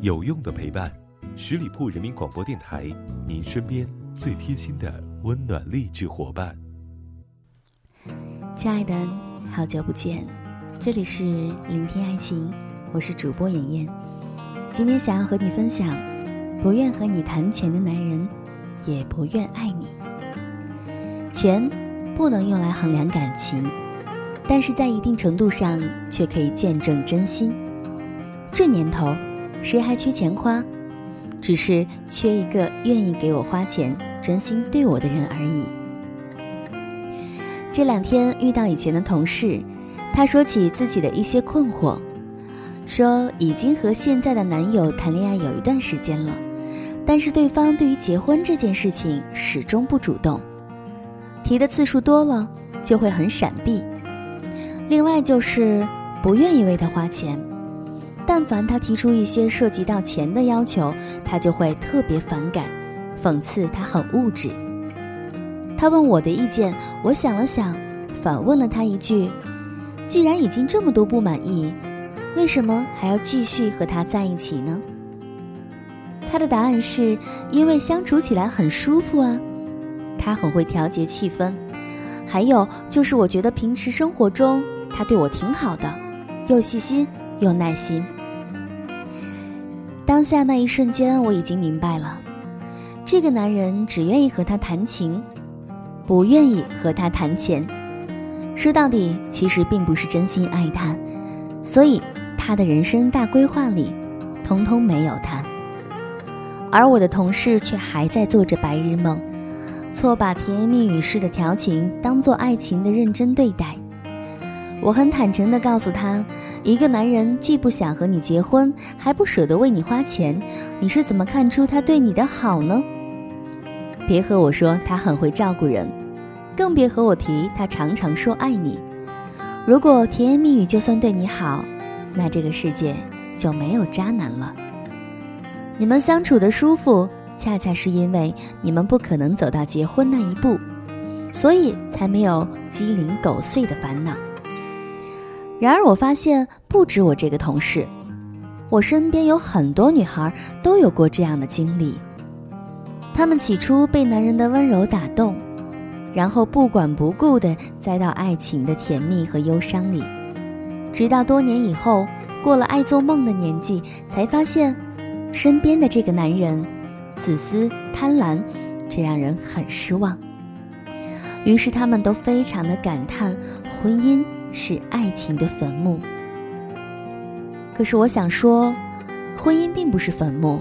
有用的陪伴，十里铺人民广播电台，您身边最贴心的温暖励志伙伴。亲爱的，好久不见，这里是聆听爱情，我是主播妍妍。今天想要和你分享，不愿和你谈钱的男人，也不愿爱你。钱不能用来衡量感情，但是在一定程度上却可以见证真心。这年头。谁还缺钱花？只是缺一个愿意给我花钱、真心对我的人而已。这两天遇到以前的同事，他说起自己的一些困惑，说已经和现在的男友谈恋爱有一段时间了，但是对方对于结婚这件事情始终不主动，提的次数多了就会很闪避。另外就是不愿意为他花钱。但凡他提出一些涉及到钱的要求，他就会特别反感，讽刺他很物质。他问我的意见，我想了想，反问了他一句：“既然已经这么多不满意，为什么还要继续和他在一起呢？”他的答案是因为相处起来很舒服啊，他很会调节气氛，还有就是我觉得平时生活中他对我挺好的，又细心又耐心。当下那一瞬间，我已经明白了，这个男人只愿意和他谈情，不愿意和他谈钱。说到底，其实并不是真心爱他，所以他的人生大规划里，通通没有他。而我的同事却还在做着白日梦，错把甜言蜜语式的调情当做爱情的认真对待。我很坦诚地告诉他，一个男人既不想和你结婚，还不舍得为你花钱，你是怎么看出他对你的好呢？别和我说他很会照顾人，更别和我提他常常说爱你。如果甜言蜜语就算对你好，那这个世界就没有渣男了。你们相处的舒服，恰恰是因为你们不可能走到结婚那一步，所以才没有鸡零狗碎的烦恼。然而，我发现不止我这个同事，我身边有很多女孩都有过这样的经历。她们起初被男人的温柔打动，然后不管不顾地栽到爱情的甜蜜和忧伤里，直到多年以后，过了爱做梦的年纪，才发现身边的这个男人自私贪婪，这让人很失望。于是，他们都非常的感叹婚姻。是爱情的坟墓。可是我想说，婚姻并不是坟墓，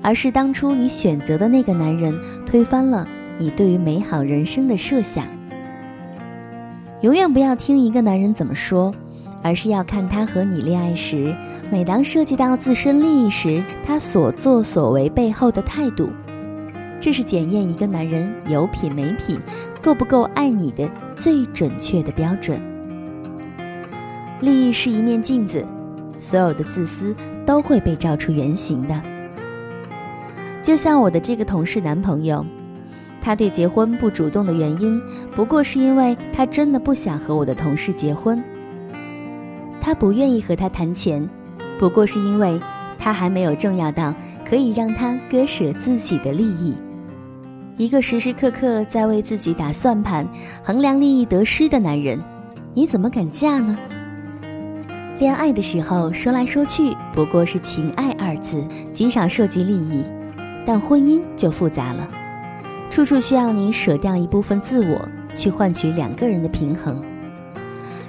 而是当初你选择的那个男人推翻了你对于美好人生的设想。永远不要听一个男人怎么说，而是要看他和你恋爱时，每当涉及到自身利益时，他所作所为背后的态度。这是检验一个男人有品没品、够不够爱你的最准确的标准。利益是一面镜子，所有的自私都会被照出原形的。就像我的这个同事男朋友，他对结婚不主动的原因，不过是因为他真的不想和我的同事结婚。他不愿意和他谈钱，不过是因为他还没有重要到可以让他割舍自己的利益。一个时时刻刻在为自己打算盘、衡量利益得失的男人，你怎么敢嫁呢？恋爱的时候说来说去不过是情爱二字，极少涉及利益，但婚姻就复杂了，处处需要你舍掉一部分自我，去换取两个人的平衡。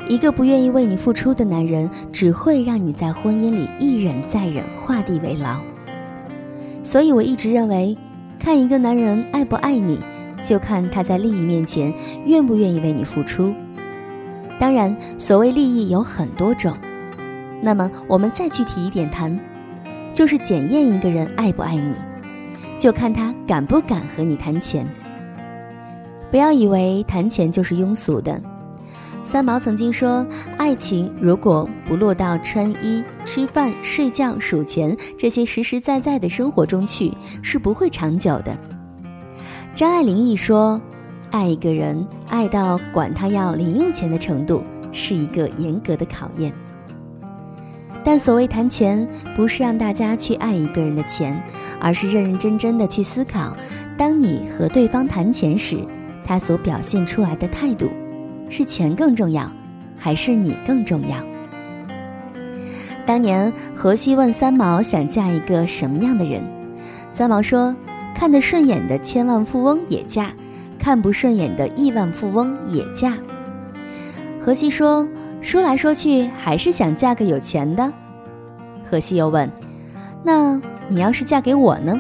一个不愿意为你付出的男人，只会让你在婚姻里一忍再忍，画地为牢。所以我一直认为，看一个男人爱不爱你，就看他在利益面前愿不愿意为你付出。当然，所谓利益有很多种。那么我们再具体一点谈，就是检验一个人爱不爱你，就看他敢不敢和你谈钱。不要以为谈钱就是庸俗的。三毛曾经说，爱情如果不落到穿衣、吃饭、睡觉、数钱这些实实在在的生活中去，是不会长久的。张爱玲亦说，爱一个人，爱到管他要零用钱的程度，是一个严格的考验。但所谓谈钱，不是让大家去爱一个人的钱，而是认认真真的去思考，当你和对方谈钱时，他所表现出来的态度，是钱更重要，还是你更重要？当年荷西问三毛想嫁一个什么样的人，三毛说：“看得顺眼的千万富翁也嫁，看不顺眼的亿万富翁也嫁。”荷西说。说来说去，还是想嫁个有钱的。荷西又问：“那你要是嫁给我呢？”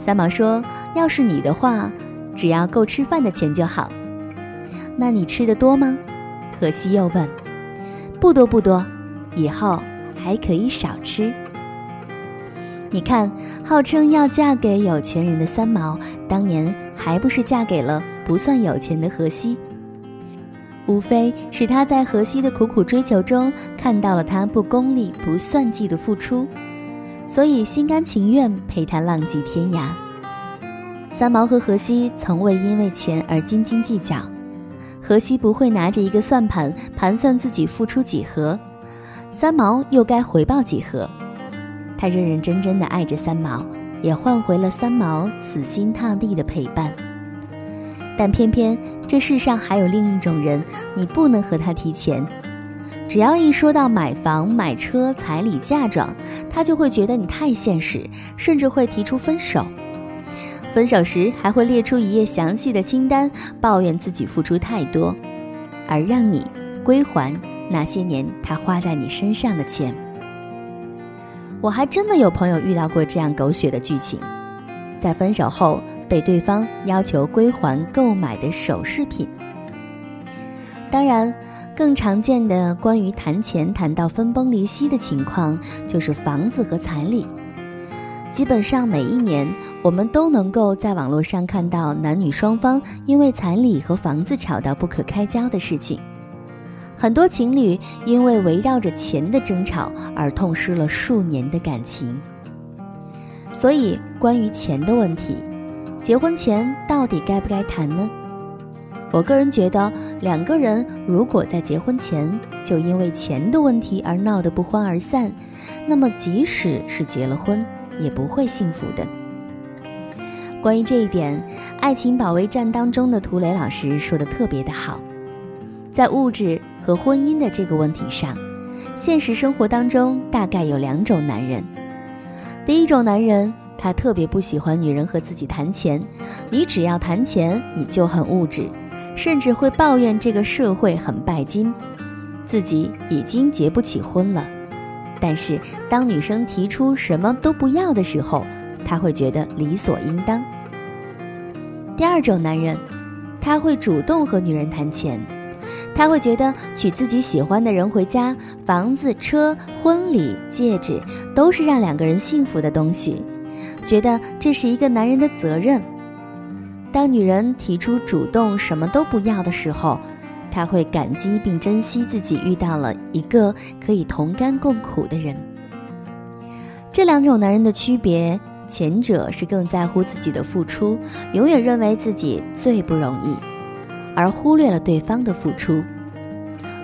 三毛说：“要是你的话，只要够吃饭的钱就好。”那你吃的多吗？荷西又问。“不多不多，以后还可以少吃。”你看，号称要嫁给有钱人的三毛，当年还不是嫁给了不算有钱的荷西？无非是他在荷西的苦苦追求中看到了他不功利、不算计的付出，所以心甘情愿陪他浪迹天涯。三毛和荷西从未因为钱而斤斤计较，荷西不会拿着一个算盘盘算自己付出几何，三毛又该回报几何。他认认真真的爱着三毛，也换回了三毛死心塌地的陪伴。但偏偏这世上还有另一种人，你不能和他提钱。只要一说到买房、买车、彩礼、嫁妆，他就会觉得你太现实，甚至会提出分手。分手时还会列出一页详细的清单，抱怨自己付出太多，而让你归还那些年他花在你身上的钱。我还真的有朋友遇到过这样狗血的剧情，在分手后。被对方要求归还购买的首饰品。当然，更常见的关于谈钱谈到分崩离析的情况，就是房子和彩礼。基本上每一年，我们都能够在网络上看到男女双方因为彩礼和房子吵到不可开交的事情。很多情侣因为围绕着钱的争吵而痛失了数年的感情。所以，关于钱的问题。结婚前到底该不该谈呢？我个人觉得，两个人如果在结婚前就因为钱的问题而闹得不欢而散，那么即使是结了婚，也不会幸福的。关于这一点，《爱情保卫战》当中的涂磊老师说的特别的好，在物质和婚姻的这个问题上，现实生活当中大概有两种男人，第一种男人。他特别不喜欢女人和自己谈钱，你只要谈钱，你就很物质，甚至会抱怨这个社会很拜金，自己已经结不起婚了。但是当女生提出什么都不要的时候，他会觉得理所应当。第二种男人，他会主动和女人谈钱，他会觉得娶自己喜欢的人回家，房子、车、婚礼、戒指都是让两个人幸福的东西。觉得这是一个男人的责任。当女人提出主动什么都不要的时候，他会感激并珍惜自己遇到了一个可以同甘共苦的人。这两种男人的区别，前者是更在乎自己的付出，永远认为自己最不容易，而忽略了对方的付出；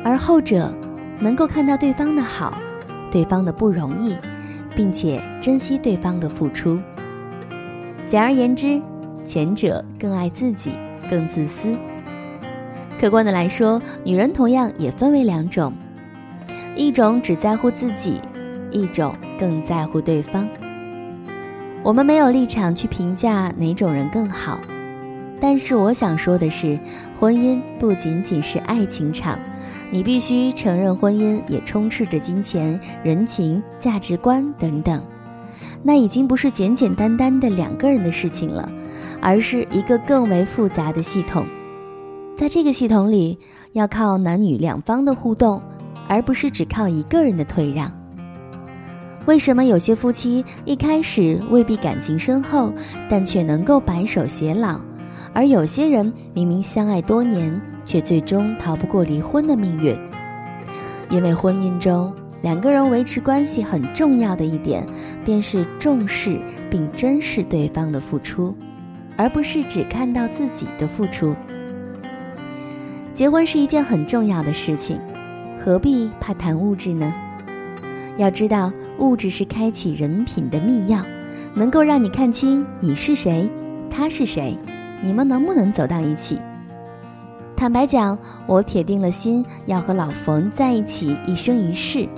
而后者能够看到对方的好，对方的不容易。并且珍惜对方的付出。简而言之，前者更爱自己，更自私。客观的来说，女人同样也分为两种：一种只在乎自己，一种更在乎对方。我们没有立场去评价哪种人更好。但是我想说的是，婚姻不仅仅是爱情场，你必须承认，婚姻也充斥着金钱、人情、价值观等等。那已经不是简简单单的两个人的事情了，而是一个更为复杂的系统。在这个系统里，要靠男女两方的互动，而不是只靠一个人的退让。为什么有些夫妻一开始未必感情深厚，但却能够白首偕老？而有些人明明相爱多年，却最终逃不过离婚的命运。因为婚姻中两个人维持关系很重要的一点，便是重视并珍视对方的付出，而不是只看到自己的付出。结婚是一件很重要的事情，何必怕谈物质呢？要知道，物质是开启人品的密钥，能够让你看清你是谁，他是谁，你们能不能走到一起。坦白讲，我铁定了心要和老冯在一起一生一世，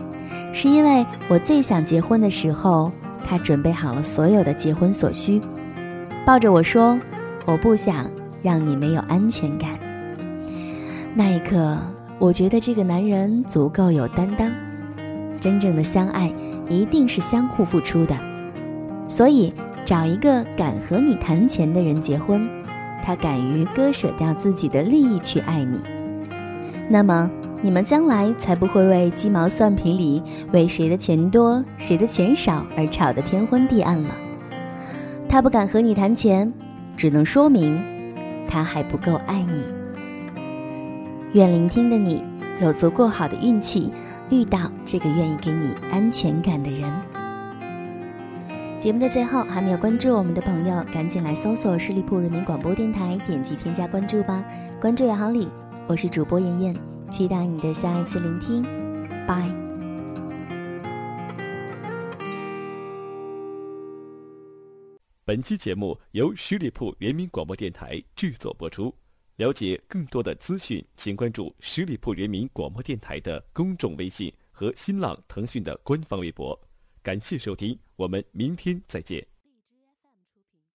是因为我最想结婚的时候，他准备好了所有的结婚所需，抱着我说：“我不想让你没有安全感。”那一刻，我觉得这个男人足够有担当。真正的相爱一定是相互付出的，所以找一个敢和你谈钱的人结婚，他敢于割舍掉自己的利益去爱你，那么你们将来才不会为鸡毛蒜皮里为谁的钱多谁的钱少而吵得天昏地暗了。他不敢和你谈钱，只能说明他还不够爱你。愿聆听的你有足够好的运气。遇到这个愿意给你安全感的人。节目的最后，还没有关注我们的朋友，赶紧来搜索十里铺人民广播电台，点击添加关注吧。关注有好礼，我是主播妍妍，期待你的下一次聆听。拜。本期节目由十里铺人民广播电台制作播出。了解更多的资讯，请关注十里铺人民广播电台的公众微信和新浪、腾讯的官方微博。感谢收听，我们明天再见。